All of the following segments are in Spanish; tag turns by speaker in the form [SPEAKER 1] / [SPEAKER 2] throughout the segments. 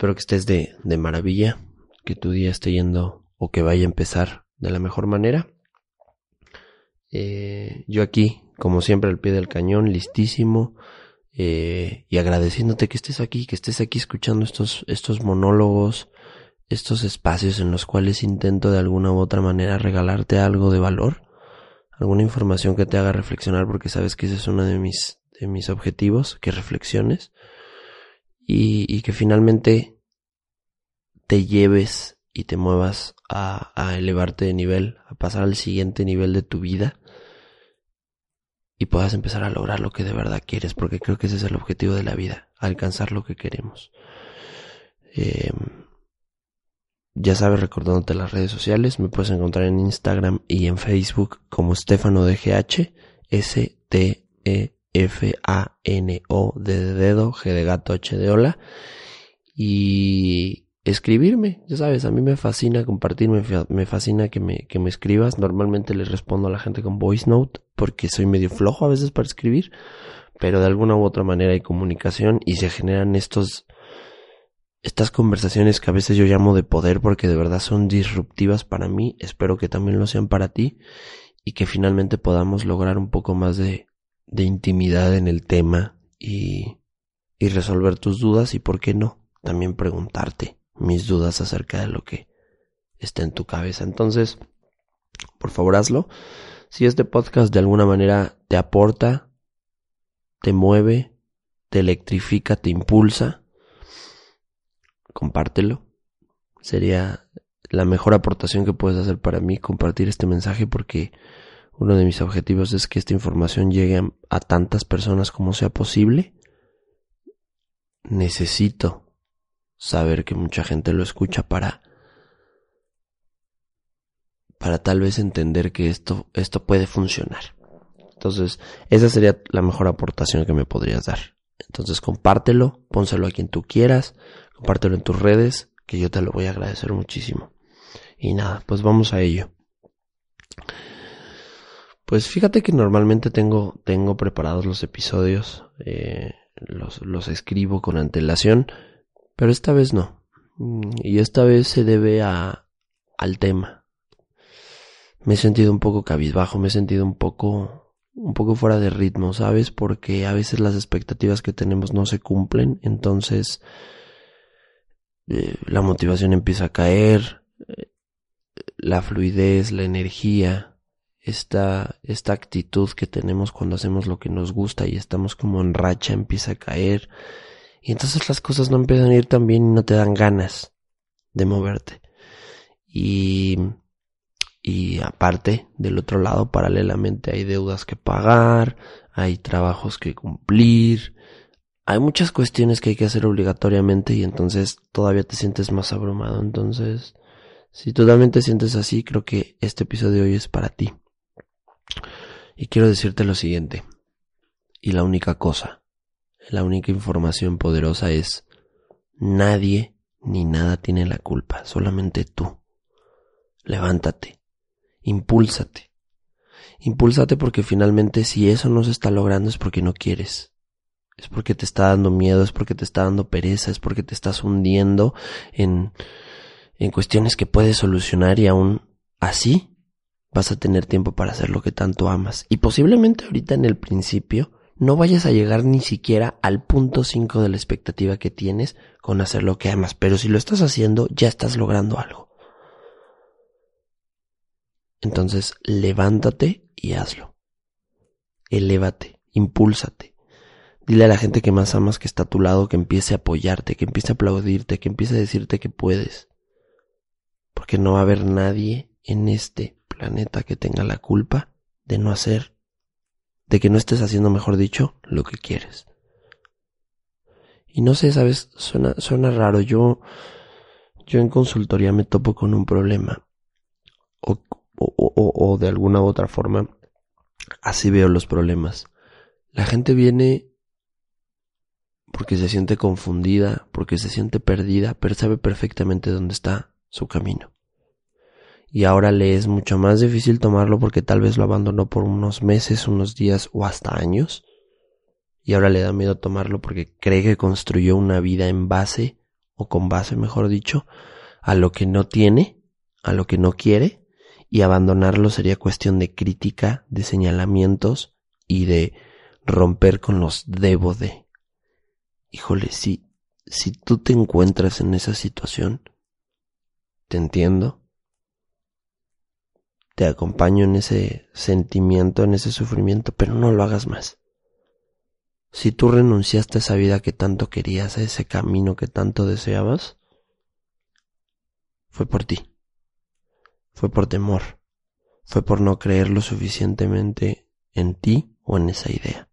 [SPEAKER 1] Espero que estés de, de maravilla, que tu día esté yendo o que vaya a empezar de la mejor manera. Eh, yo aquí, como siempre, al pie del cañón, listísimo eh, y agradeciéndote que estés aquí, que estés aquí escuchando estos, estos monólogos, estos espacios en los cuales intento de alguna u otra manera regalarte algo de valor, alguna información que te haga reflexionar, porque sabes que ese es uno de mis, de mis objetivos, que reflexiones y, que finalmente te lleves y te muevas a, elevarte de nivel, a pasar al siguiente nivel de tu vida y puedas empezar a lograr lo que de verdad quieres, porque creo que ese es el objetivo de la vida, alcanzar lo que queremos. Eh, ya sabes, recordándote las redes sociales, me puedes encontrar en Instagram y en Facebook como Stefano DGH, S-T-E-F-A-N-O D de dedo, G de gato, H de hola. Y escribirme, ya sabes, a mí me fascina compartir, me, me fascina que me, que me escribas. Normalmente les respondo a la gente con voice note porque soy medio flojo a veces para escribir, pero de alguna u otra manera hay comunicación y se generan estos estas conversaciones que a veces yo llamo de poder porque de verdad son disruptivas para mí, espero que también lo sean para ti y que finalmente podamos lograr un poco más de, de intimidad en el tema y, y resolver tus dudas y por qué no, también preguntarte mis dudas acerca de lo que está en tu cabeza. Entonces, por favor hazlo. Si este podcast de alguna manera te aporta, te mueve, te electrifica, te impulsa, compártelo. Sería la mejor aportación que puedes hacer para mí compartir este mensaje porque uno de mis objetivos es que esta información llegue a, tantas personas como sea posible. Necesito saber que mucha gente lo escucha para para tal vez entender que esto esto puede funcionar. Entonces, esa sería la mejor aportación que me podrías dar. Entonces, compártelo, pónselo a quien tú quieras, compártelo en tus redes, que yo te lo voy a agradecer muchísimo. Y nada, pues vamos a ello. Pues fíjate que normalmente tengo, tengo preparados los episodios, eh, los, los escribo con antelación, pero esta vez no. Y esta vez se debe a, al tema. Me he sentido un poco cabizbajo, me he sentido un poco, un poco fuera de ritmo, ¿sabes? Porque a veces las expectativas que tenemos no se cumplen, entonces eh, la motivación empieza a caer, eh, la fluidez, la energía, esta, esta actitud que tenemos cuando hacemos lo que nos gusta y estamos como en racha empieza a caer y entonces las cosas no empiezan a ir tan bien y no te dan ganas de moverte. Y, y aparte, del otro lado, paralelamente hay deudas que pagar, hay trabajos que cumplir, hay muchas cuestiones que hay que hacer obligatoriamente y entonces todavía te sientes más abrumado. Entonces, si totalmente sientes así, creo que este episodio de hoy es para ti. Y quiero decirte lo siguiente. Y la única cosa la única información poderosa es nadie ni nada tiene la culpa, solamente tú. Levántate, impúlsate. Impúlsate porque finalmente si eso no se está logrando es porque no quieres. Es porque te está dando miedo, es porque te está dando pereza, es porque te estás hundiendo en, en cuestiones que puedes solucionar y aún así vas a tener tiempo para hacer lo que tanto amas. Y posiblemente ahorita en el principio no vayas a llegar ni siquiera al punto 5 de la expectativa que tienes con hacer lo que amas, pero si lo estás haciendo, ya estás logrando algo. Entonces, levántate y hazlo. Elévate, impúlsate. Dile a la gente que más amas que está a tu lado que empiece a apoyarte, que empiece a aplaudirte, que empiece a decirte que puedes. Porque no va a haber nadie en este planeta que tenga la culpa de no hacer de que no estés haciendo, mejor dicho, lo que quieres. Y no sé, sabes, suena, suena raro. Yo, yo en consultoría me topo con un problema. O, o, o, o de alguna u otra forma, así veo los problemas. La gente viene porque se siente confundida, porque se siente perdida, pero sabe perfectamente dónde está su camino. Y ahora le es mucho más difícil tomarlo porque tal vez lo abandonó por unos meses, unos días o hasta años. Y ahora le da miedo tomarlo porque cree que construyó una vida en base, o con base mejor dicho, a lo que no tiene, a lo que no quiere, y abandonarlo sería cuestión de crítica, de señalamientos y de romper con los debo de. Híjole, si, si tú te encuentras en esa situación, te entiendo, te acompaño en ese sentimiento, en ese sufrimiento, pero no lo hagas más. Si tú renunciaste a esa vida que tanto querías, a ese camino que tanto deseabas, fue por ti. Fue por temor. Fue por no creer lo suficientemente en ti o en esa idea.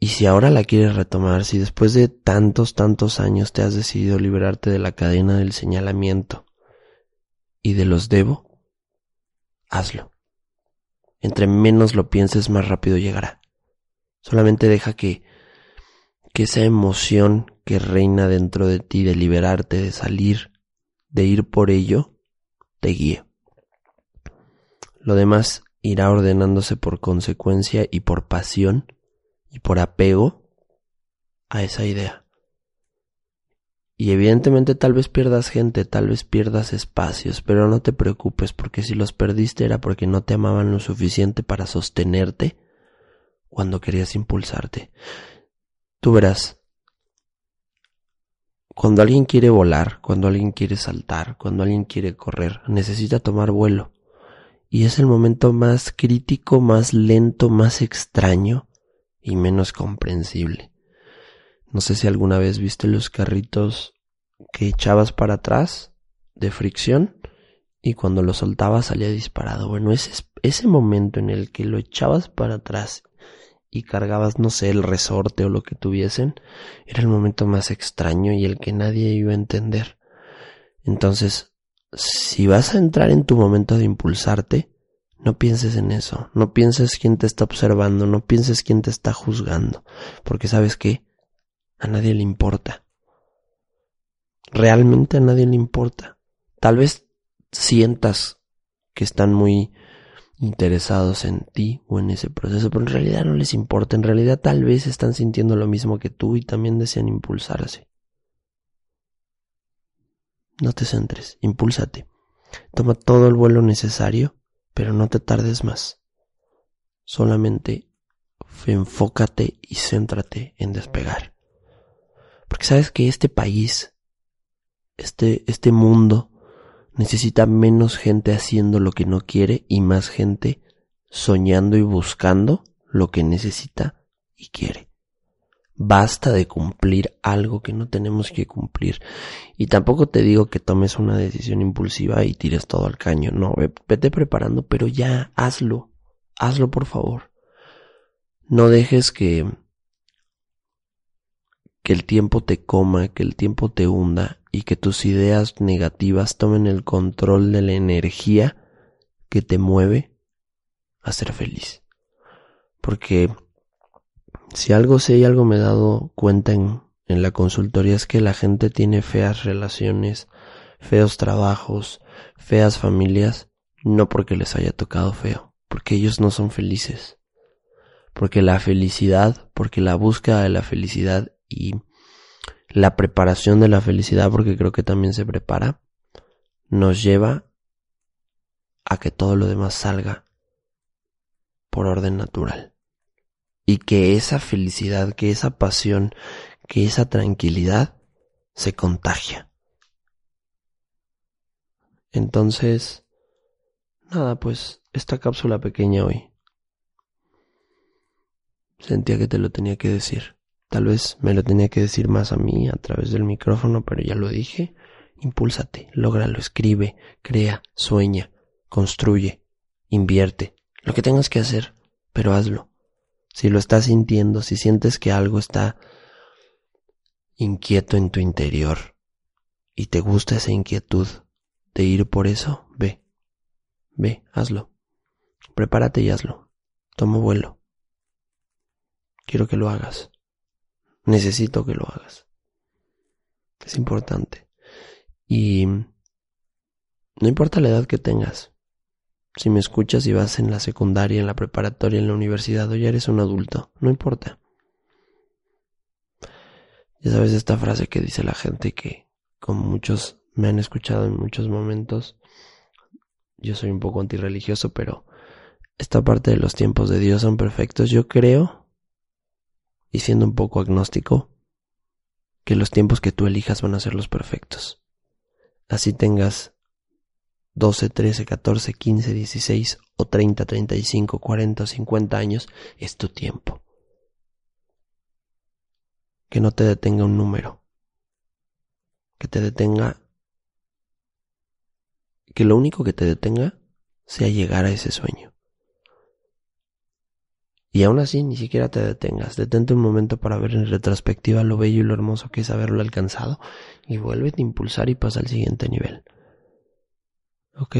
[SPEAKER 1] Y si ahora la quieres retomar, si después de tantos, tantos años te has decidido liberarte de la cadena del señalamiento y de los debo, hazlo. Entre menos lo pienses, más rápido llegará. Solamente deja que, que esa emoción que reina dentro de ti de liberarte, de salir, de ir por ello, te guíe. Lo demás irá ordenándose por consecuencia y por pasión y por apego a esa idea. Y evidentemente tal vez pierdas gente, tal vez pierdas espacios, pero no te preocupes porque si los perdiste era porque no te amaban lo suficiente para sostenerte cuando querías impulsarte. Tú verás, cuando alguien quiere volar, cuando alguien quiere saltar, cuando alguien quiere correr, necesita tomar vuelo. Y es el momento más crítico, más lento, más extraño y menos comprensible. No sé si alguna vez viste los carritos que echabas para atrás de fricción y cuando lo soltabas salía disparado. Bueno, ese, ese momento en el que lo echabas para atrás y cargabas, no sé, el resorte o lo que tuviesen, era el momento más extraño y el que nadie iba a entender. Entonces, si vas a entrar en tu momento de impulsarte, no pienses en eso, no pienses quién te está observando, no pienses quién te está juzgando, porque sabes que a nadie le importa. Realmente a nadie le importa. Tal vez sientas que están muy interesados en ti o en ese proceso, pero en realidad no les importa, en realidad tal vez están sintiendo lo mismo que tú y también desean impulsarse. No te centres, impúlsate. Toma todo el vuelo necesario pero no te tardes más. Solamente enfócate y céntrate en despegar. Porque sabes que este país, este, este mundo, necesita menos gente haciendo lo que no quiere y más gente soñando y buscando lo que necesita y quiere. Basta de cumplir algo que no tenemos que cumplir. Y tampoco te digo que tomes una decisión impulsiva y tires todo al caño. No, vete preparando, pero ya hazlo. Hazlo por favor. No dejes que que el tiempo te coma, que el tiempo te hunda y que tus ideas negativas tomen el control de la energía que te mueve a ser feliz. Porque si algo sé y algo me he dado cuenta en, la consultoría es que la gente tiene feas relaciones, feos trabajos, feas familias, no porque les haya tocado feo, porque ellos no son felices. Porque la felicidad, porque la búsqueda de la felicidad y la preparación de la felicidad, porque creo que también se prepara, nos lleva a que todo lo demás salga por orden natural y que esa felicidad, que esa pasión, que esa tranquilidad se contagia. Entonces, nada, pues esta cápsula pequeña hoy. Sentía que te lo tenía que decir. Tal vez me lo tenía que decir más a mí a través del micrófono, pero ya lo dije. Impúlsate, lógralo, escribe, crea, sueña, construye, invierte, lo que tengas que hacer, pero hazlo si lo estás sintiendo, si sientes que algo está inquieto en tu interior y te gusta esa inquietud de ir por eso, ve, ve, hazlo. Prepárate y hazlo. Toma vuelo. Quiero que lo hagas. Necesito que lo hagas. Es importante. Y no importa la edad que tengas. Si me escuchas y vas en la secundaria, en la preparatoria, en la universidad o ya eres un adulto, no importa. Ya sabes esta frase que dice la gente que, como muchos me han escuchado en muchos momentos, yo soy un poco antirreligioso, pero esta parte de los tiempos de Dios son perfectos. Yo creo, y siendo un poco agnóstico, que los tiempos que tú elijas van a ser los perfectos. Así tengas 12, 13, 14, 15, 16 o 30, 35, 40 o 50 años, es tu tiempo. Que no te detenga un número. Que te detenga... Que lo único que te detenga sea llegar a ese sueño. Y aún así ni siquiera te detengas, detente un momento para ver en retrospectiva lo bello y lo hermoso que es haberlo alcanzado y vuelve a impulsar y pasa al siguiente nivel. ¿Ok?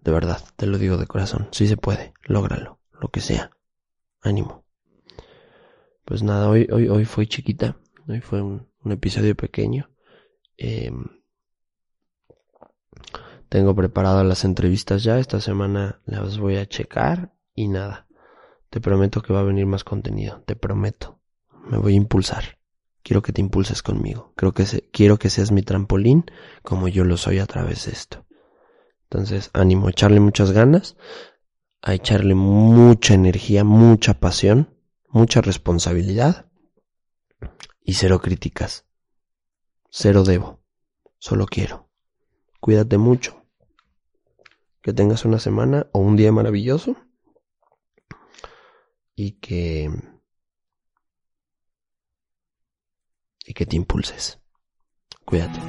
[SPEAKER 1] De verdad, te lo digo de corazón, si se puede, lógralo, lo que sea. Ánimo. Pues nada, hoy, hoy, hoy fue chiquita, hoy fue un, episodio pequeño. Em, tengo preparadas las entrevistas ya, esta semana las voy a checar y nada. Te prometo que va a venir más contenido, te prometo. Me voy a impulsar. Quiero que te impulses conmigo. Creo que quiero que seas mi trampolín como yo lo soy a través de esto. Entonces, ánimo, echarle muchas ganas, a echarle mucha energía, mucha pasión, mucha responsabilidad y cero críticas. Cero debo. Solo quiero. Cuídate mucho. Que tengas una semana o un día maravilloso y que y que te impulses. Cuídate.